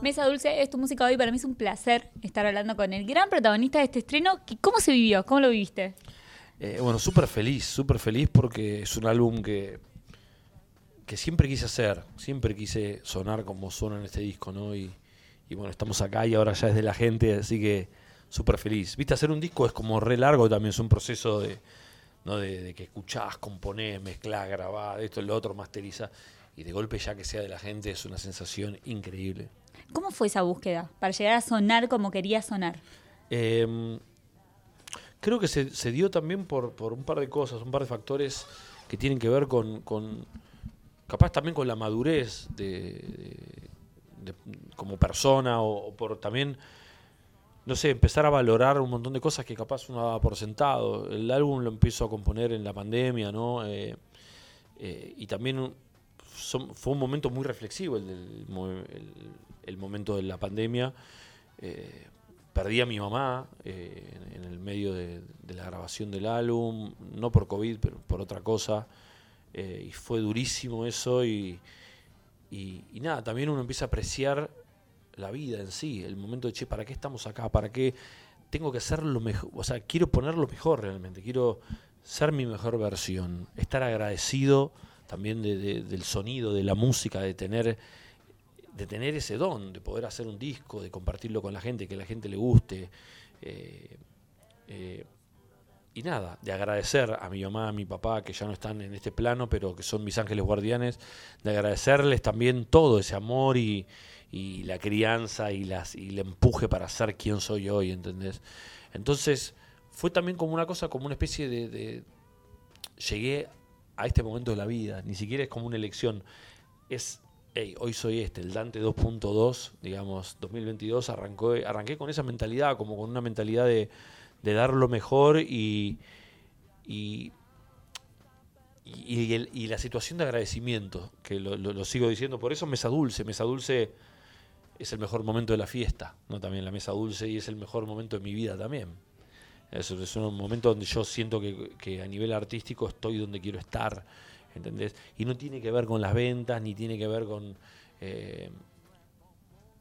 Mesa Dulce es tu música hoy. Para mí es un placer estar hablando con el gran protagonista de este estreno. ¿Cómo se vivió? ¿Cómo lo viviste? Eh, bueno, súper feliz, súper feliz porque es un álbum que, que siempre quise hacer, siempre quise sonar como suena en este disco, ¿no? Y, bueno, estamos acá y ahora ya es de la gente, así que súper feliz. Viste, hacer un disco es como re largo también, es un proceso de, ¿no? de, que escuchás, componés, mezclás, grabás, esto, lo otro, masteriza y de golpe ya que sea de la gente es una sensación increíble. ¿Cómo fue esa búsqueda para llegar a sonar como quería sonar? Em, creo que se, dio también por, por, un par de cosas, un par de factores que tienen que ver con, con capaz también con la madurez de, como persona o, por también, no sé, empezar a valorar un montón de cosas que capaz uno daba por sentado. El álbum lo empiezo a componer en la pandemia, ¿no? Eh, eh, y también fue un momento muy reflexivo el, momento de la pandemia. Eh, perdí a mi mamá en, el medio de, la grabación del álbum, no por COVID, pero por otra cosa. y fue durísimo eso y, y, nada, también uno empieza a apreciar la vida en sí, el momento de, che, ¿para qué estamos acá? ¿Para qué tengo que hacer lo mejor? O sea, quiero poner lo mejor realmente, quiero ser mi mejor versión, estar agradecido también del sonido, de la música, de tener, de tener ese don, de poder hacer un disco, de compartirlo con la gente, que la gente le guste. Eh, eh, y nada, de agradecer a mi mamá, a mi papá, que ya no están en este plano, pero que son mis ángeles guardianes, de agradecerles también todo ese amor y, la crianza y, las, y el empuje para ser quien soy hoy, ¿entendés? Entonces, fue también como una cosa, como una especie de, Llegué a este momento de la vida, ni siquiera es como una elección, es Hey, hoy soy este, el Dante 2.2, digamos, 2022, arrancó, arranqué con esa mentalidad, como con una mentalidad de, de dar lo mejor y, y, y, la situación de agradecimiento, que lo, sigo diciendo, por eso Mesa Dulce, Mesa Dulce es el mejor momento de la fiesta, no también la Mesa Dulce y es el mejor momento de mi vida también. Es, es un momento donde yo siento que, a nivel artístico estoy donde quiero estar, ¿entendés? Y no tiene que ver con las ventas, ni tiene que ver con... Eh,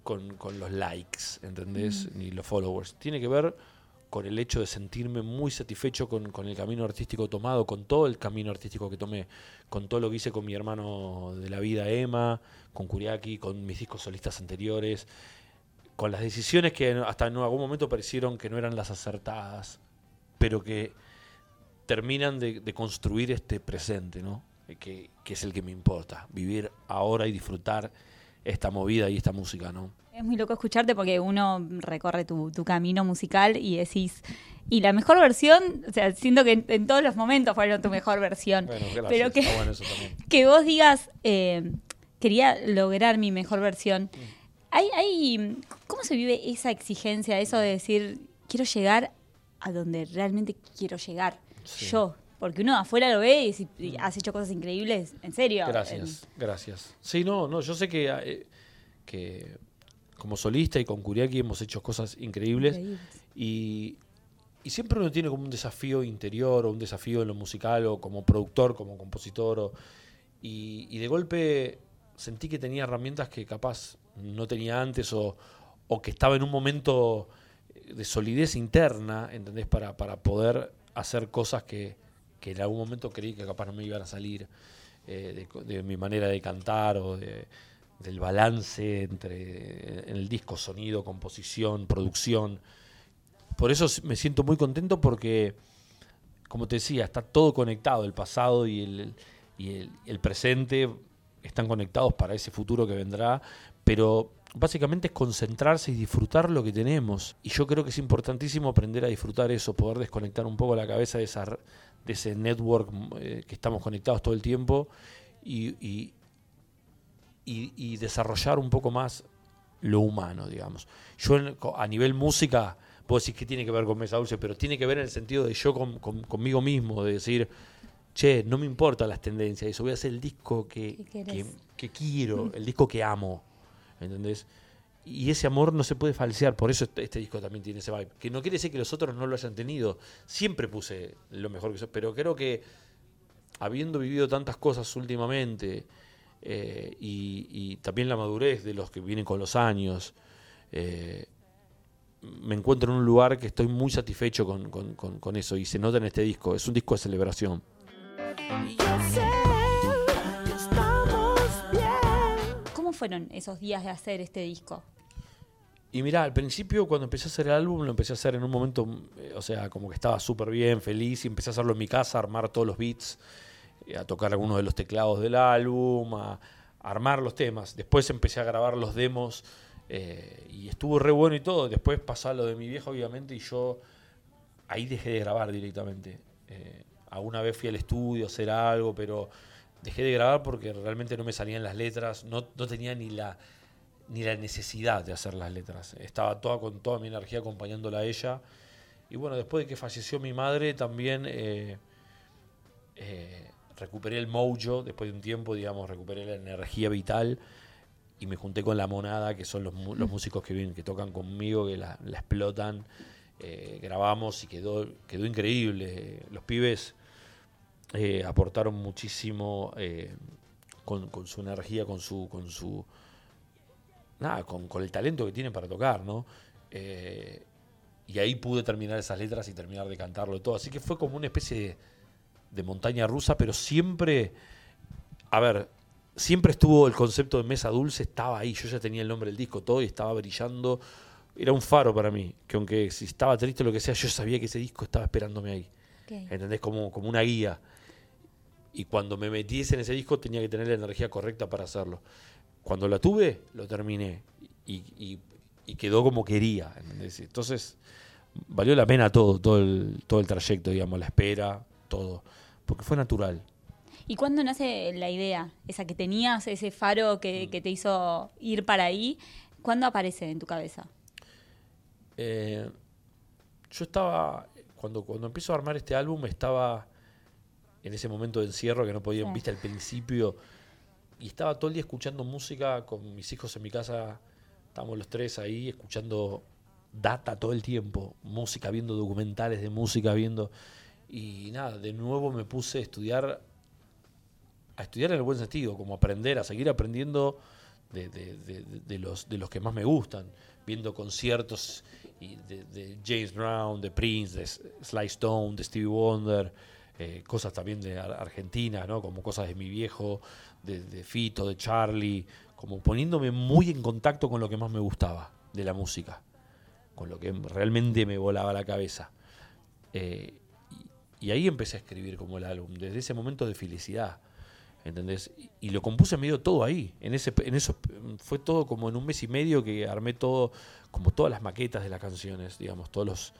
con, los likes, ¿entendés? Ni los followers. Tiene que ver con el hecho de sentirme muy satisfecho con, el camino artístico tomado, con todo el camino artístico que tomé, con todo lo que hice con mi hermano de la vida Emma, con Kuriaki, con mis discos solistas anteriores, con las decisiones que hasta en algún momento parecieron que no eran las acertadas, pero que terminan de, construir este presente, ¿no? Que, que es el que me importa, vivir ahora y disfrutar esta movida y esta música, ¿no? Es muy loco escucharte porque uno recorre tu, camino musical y decís, y la mejor versión, o sea, siento que en, todos los momentos fueron tu mejor versión. Bueno, gracias. Pero que, bueno eso que vos digas, eh, quería lograr mi mejor versión. Mm. Hay, hay, ¿Cómo se vive esa exigencia, eso de decir, quiero llegar a donde realmente quiero llegar? Yo, porque uno afuera lo ve y, mm. has hecho cosas increíbles, en serio. Gracias, gracias. Sí, no, no, yo sé que, eh, que como solista y con Kuriaki hemos hecho cosas increíbles. Y, siempre uno tiene como un desafío interior o un desafío en lo musical o como productor, como compositor. y, de golpe sentí que tenía herramientas que capaz no tenía antes o, que estaba en un momento de solidez interna, ¿entendés? Para, para poder hacer cosas que, en algún momento creí que capaz no me iban a salir eh, de mi manera de cantar o de del balance entre el disco, sonido, composición, producción. Por eso me siento muy contento porque, como te decía, está todo conectado, el pasado y el, y el, presente están conectados para ese futuro que vendrá, pero básicamente es concentrarse y disfrutar lo que tenemos. Y yo creo que es importantísimo aprender a disfrutar eso, poder desconectar un poco la cabeza de, esa, de ese network eh, que estamos conectados todo el tiempo y, y, desarrollar un poco más lo humano, digamos. Yo a nivel música, puedo decir que tiene que ver con Mesa Dulce, pero tiene que ver en el sentido de yo conmigo mismo, de decir, che, no me importan las tendencias, eso voy a hacer el disco que, que, quiero, el disco que amo, ¿entendés? Y ese amor no se puede falsear, por eso este, este, disco también tiene ese vibe. Que no quiere decir que los otros no lo hayan tenido, siempre puse lo mejor que soy, pero creo que habiendo vivido tantas cosas últimamente, eh, y, también la madurez de los que vienen con los años. Eh, me encuentro en un lugar que estoy muy satisfecho con, con, eso y se nota en este disco. Es un disco de celebración. ¿Cómo fueron esos días de hacer este disco? Y mira, al principio cuando empecé a hacer el álbum lo empecé a hacer en un momento, eh, o sea, como que estaba súper bien, feliz, y empecé a hacerlo en mi casa, a armar todos los beats, eh, a tocar algunos de los teclados del álbum, a, armar los temas. Después empecé a grabar los demos eh, y estuvo re bueno y todo. Después pasó lo de mi vieja, obviamente, y yo ahí dejé de grabar directamente. alguna vez fui al estudio a hacer algo, pero dejé de grabar porque realmente no me salían las letras, no, no tenía ni la ni la necesidad de hacer las letras. Estaba toda con toda mi energía acompañándola a ella. Y bueno, después de que falleció mi madre, también eh, eh, recuperé el mojo, después de un tiempo, digamos, recuperé la energía vital y me junté con la monada, que son los, los músicos que vienen, que tocan conmigo, que la, explotan. Eh, grabamos y quedó, quedó increíble. Los pibes aportaron muchísimo con, con, su energía, con su, con su nada, con, el talento que tienen para tocar, ¿no? Eh, y ahí pude terminar esas letras y terminar de cantarlo todo. Así que fue como una especie de, montaña rusa, pero siempre, a ver, siempre estuvo el concepto de mesa dulce, estaba ahí, yo ya tenía el nombre del disco, todo, y estaba brillando. Era un faro para mí, que aunque si estaba triste o lo que sea, yo sabía que ese disco estaba esperándome ahí. ¿Entendés? Como, como una guía. Y cuando me metiese en ese disco tenía que tener la energía correcta para hacerlo. Cuando la tuve, lo terminé y, quedó como quería. Entonces, valió la pena todo, todo el, todo el trayecto, digamos, la espera, todo, porque fue natural. ¿Y cuándo nace la idea, esa que tenías, ese faro que, mm. te hizo ir para ahí? ¿Cuándo aparece en tu cabeza? Eh, yo estaba, cuando, cuando empiezo a armar este álbum, estaba en ese momento de encierro que no podía, viste, al principio. Y estaba todo el día escuchando música con mis hijos en mi casa. Estábamos los tres ahí escuchando data todo el tiempo, música, viendo documentales de música, viendo. Y nada, de nuevo me puse a estudiar, a estudiar en el buen sentido, como aprender, a seguir aprendiendo de, los, de los que más me gustan, viendo conciertos de, James Brown, de Prince, de Sly Stone, de Stevie Wonder, eh, cosas también de Argentina, ¿no? como cosas de mi viejo, de, Fito, de Charlie, como poniéndome muy en contacto con lo que más me gustaba de la música, con lo que realmente me volaba la cabeza. Eh, y, ahí empecé a escribir como el álbum, desde ese momento de felicidad. ¿Entendés? Y, lo compuse medio todo ahí. En ese, en eso fue todo como en un mes y medio que armé todo, como todas las maquetas de las canciones, digamos, todos los,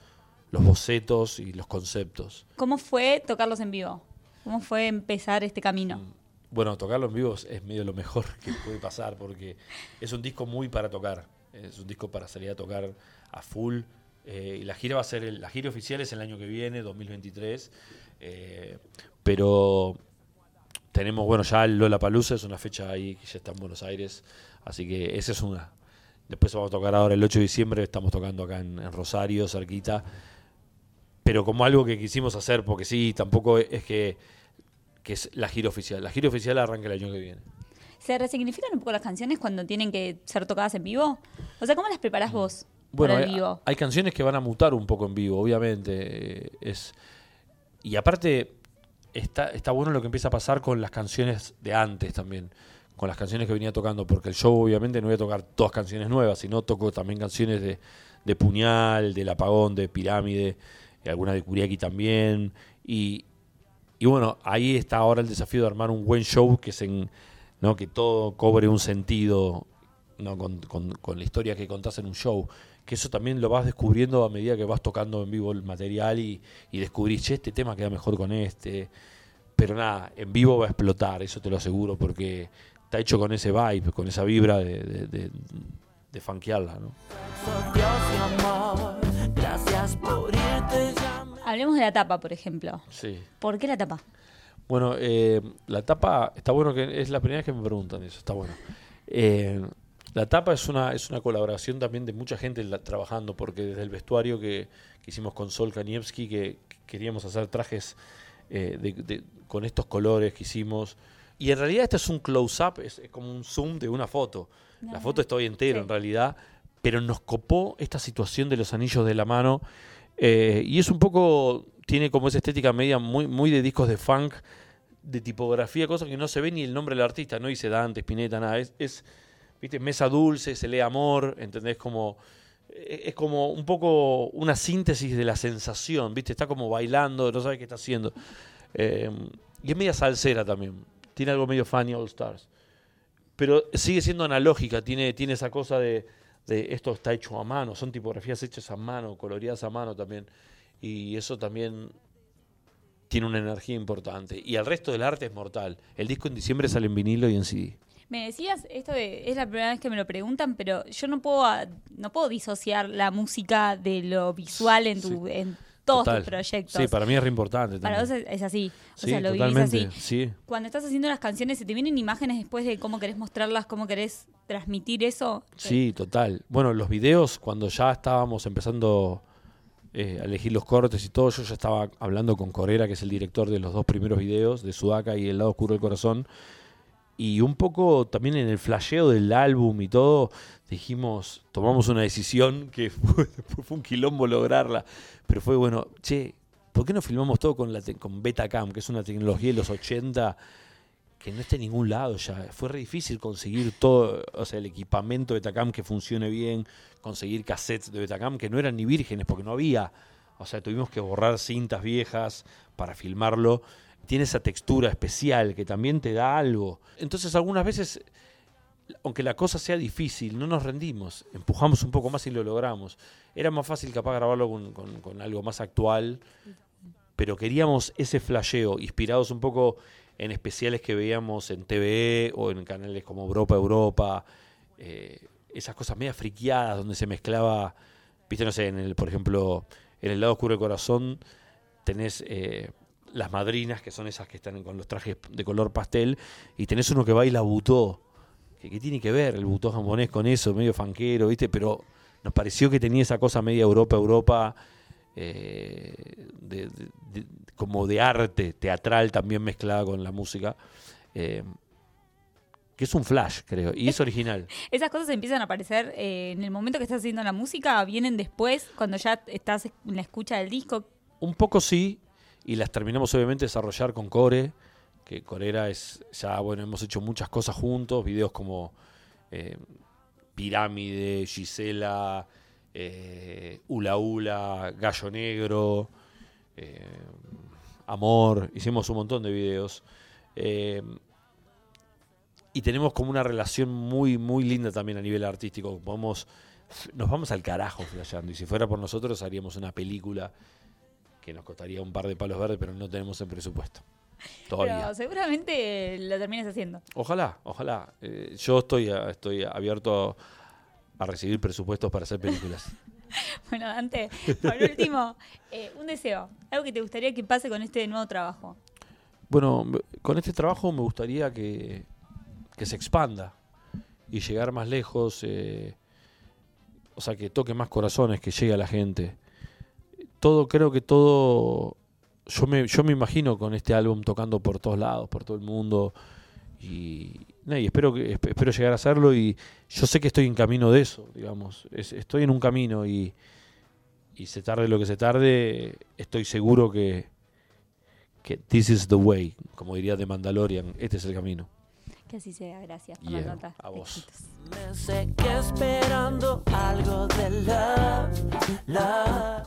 los bocetos y los conceptos. ¿Cómo fue tocarlos en vivo? ¿Cómo fue empezar este camino? Mm. Bueno, tocarlo en vivo es medio lo mejor que puede pasar porque es un disco muy para tocar. Es un disco para salir a tocar a full. Eh, y la gira va a ser, la gira oficial es el año que viene, 2023. Eh, pero tenemos, bueno, ya el Lola Palusa es una fecha ahí que ya está en Buenos Aires. Así que esa es una. Después vamos a tocar ahora el 8 de diciembre, estamos tocando acá en, Rosario, cerquita. Pero como algo que quisimos hacer, porque sí, tampoco es que que es la gira oficial. La gira oficial arranca el año que viene. ¿Se resignifican un poco las canciones cuando tienen que ser tocadas en vivo? O sea, ¿cómo las preparás vos bueno, para el vivo? Hay, canciones que van a mutar un poco en vivo, obviamente. Es Y aparte, está, está bueno lo que empieza a pasar con las canciones de antes también. Con las canciones que venía tocando, porque el show obviamente no voy a tocar todas canciones nuevas, sino toco también canciones de, de Puñal, del Apagón, de Pirámide, y algunas de Curiaki también. Y, y bueno, ahí está ahora el desafío de armar un buen show que, se, ¿no? que todo cobre un sentido ¿no? Con, la historia que contás en un show. Que eso también lo vas descubriendo a medida que vas tocando en vivo el material y, y descubrís, che, este tema queda mejor con este. Pero nada, en vivo va a explotar, eso te lo aseguro, porque está hecho con ese vibe, con esa vibra de, de, de, de funkearla. ¿no? Gracias por irte Hablemos de la tapa, por ejemplo. Sí. ¿Por qué la tapa? Bueno, eh, la tapa, está bueno que es la primera vez que me preguntan eso, está bueno. Eh, la tapa es una, es una colaboración también de mucha gente trabajando, porque desde el vestuario que, hicimos con Sol Kanievski, que, queríamos hacer trajes eh, con estos colores que hicimos, Y en realidad este es un close-up, es, es como un zoom de una foto. La foto está hoy entero Sí. en realidad, pero nos copó esta situación de los anillos de la mano. eh, y es un poco, tiene como esa estética media muy, muy de discos de funk, de tipografía, cosas que no se ve ni el nombre del artista, no dice Dante, Spinetta, nada. Es, es viste, mesa dulce, se lee amor, ¿entendés? Como, eh, es como un poco una síntesis de la sensación, ¿viste? Está como bailando, no sabe qué está haciendo. Eh, y es media salsera también. Tiene algo medio funny All Stars. Pero sigue siendo analógica, tiene, tiene esa cosa de, de esto está hecho a mano, son tipografías hechas a mano, coloreadas a mano también. Y eso también tiene una energía importante. Y el resto del arte es mortal. El disco en diciembre sale en vinilo y en CD. Me decías, esto de- es la primera vez que me lo preguntan, pero yo no puedo no puedo disociar la música de lo visual en tu en todos Total. tus proyectos. Sí, para mí es re importante. Para vos también. es, es así, o Sí, sea, lo vivís totalmente. así. Sí, Cuando estás haciendo las canciones, ¿se te vienen imágenes después de cómo querés mostrarlas, cómo querés transmitir eso? Sí, total. Bueno, los videos, cuando ya estábamos empezando eh, a elegir los cortes y todo, yo ya estaba hablando con Corera, que es el director de los dos primeros videos, de Sudaka y El lado oscuro del corazón. Y un poco también en el flasheo del álbum y todo, dijimos, tomamos una decisión que fue, fue un quilombo lograrla. Pero fue bueno, che, ¿por qué no filmamos todo con, la con Betacam, que es una tecnología de los 80 que no está en ningún lado ya. Fue re difícil conseguir todo, o sea, el equipamiento Betacam que funcione bien, conseguir cassettes de Betacam que no eran ni vírgenes porque no había. O sea, tuvimos que borrar cintas viejas para filmarlo. Tiene esa textura especial que también te da algo. Entonces, algunas veces, aunque la cosa sea difícil, no nos rendimos. Empujamos un poco más y lo logramos. Era más fácil capaz grabarlo con, algo más actual, pero queríamos ese flasheo, inspirados un poco en especiales que veíamos en TVE o en canales como Europa Europa, eh, esas cosas media friqueadas donde se mezclaba, viste, no sé, en el, por ejemplo, en el lado oscuro del corazón tenés eh, las madrinas, que son esas que están con los trajes de color pastel, y tenés uno que baila butó. ¿Qué tiene que ver el butó japonés con eso? Medio fanquero, ¿viste? Pero nos pareció que tenía esa cosa media Europa, Europa, eh, de- de- de- como de arte teatral también mezclada con la música. eh, que es un flash, creo, y es original. Esas cosas empiezan a aparecer eh, en el momento que estás haciendo la música, vienen después, cuando ya estás en la escucha del disco. Un poco sí, y las terminamos obviamente de desarrollar con Core, que Corera es, ya bueno, hemos hecho muchas cosas juntos, videos como eh, Pirámide, Gisela, eh, Ula Ula, Gallo Negro, eh, Amor, hicimos un montón de videos. eh, y tenemos como una relación muy, muy linda también a nivel artístico. Podemos, nos vamos al carajo flasheando. Y si fuera por nosotros haríamos una película que nos costaría un par de palos verdes, pero no tenemos el presupuesto. Todavía. Pero seguramente lo termines haciendo. Ojalá, ojalá. Eh, yo estoy, a- estoy abierto a, recibir presupuestos para hacer películas. Bueno, Dante, por último, eh, un deseo, algo que te gustaría que pase con este nuevo trabajo. Bueno, con este trabajo me gustaría que, que se expanda y llegar más lejos, eh, o sea, que toque más corazones, que llegue a la gente. Todo, creo que todo, yo me, yo me imagino con este álbum tocando por todos lados, por todo el mundo, y, y espero, que, esp- espero llegar a hacerlo y yo sé que estoy en camino de eso, digamos, Es- estoy en un camino y, y se tarde lo que se tarde, estoy seguro que, que this is the way, como diría de Mandalorian, este es el camino. Que así sea, gracias por Yeah, la nota. a vos. Me sé que esperando algo de love, love.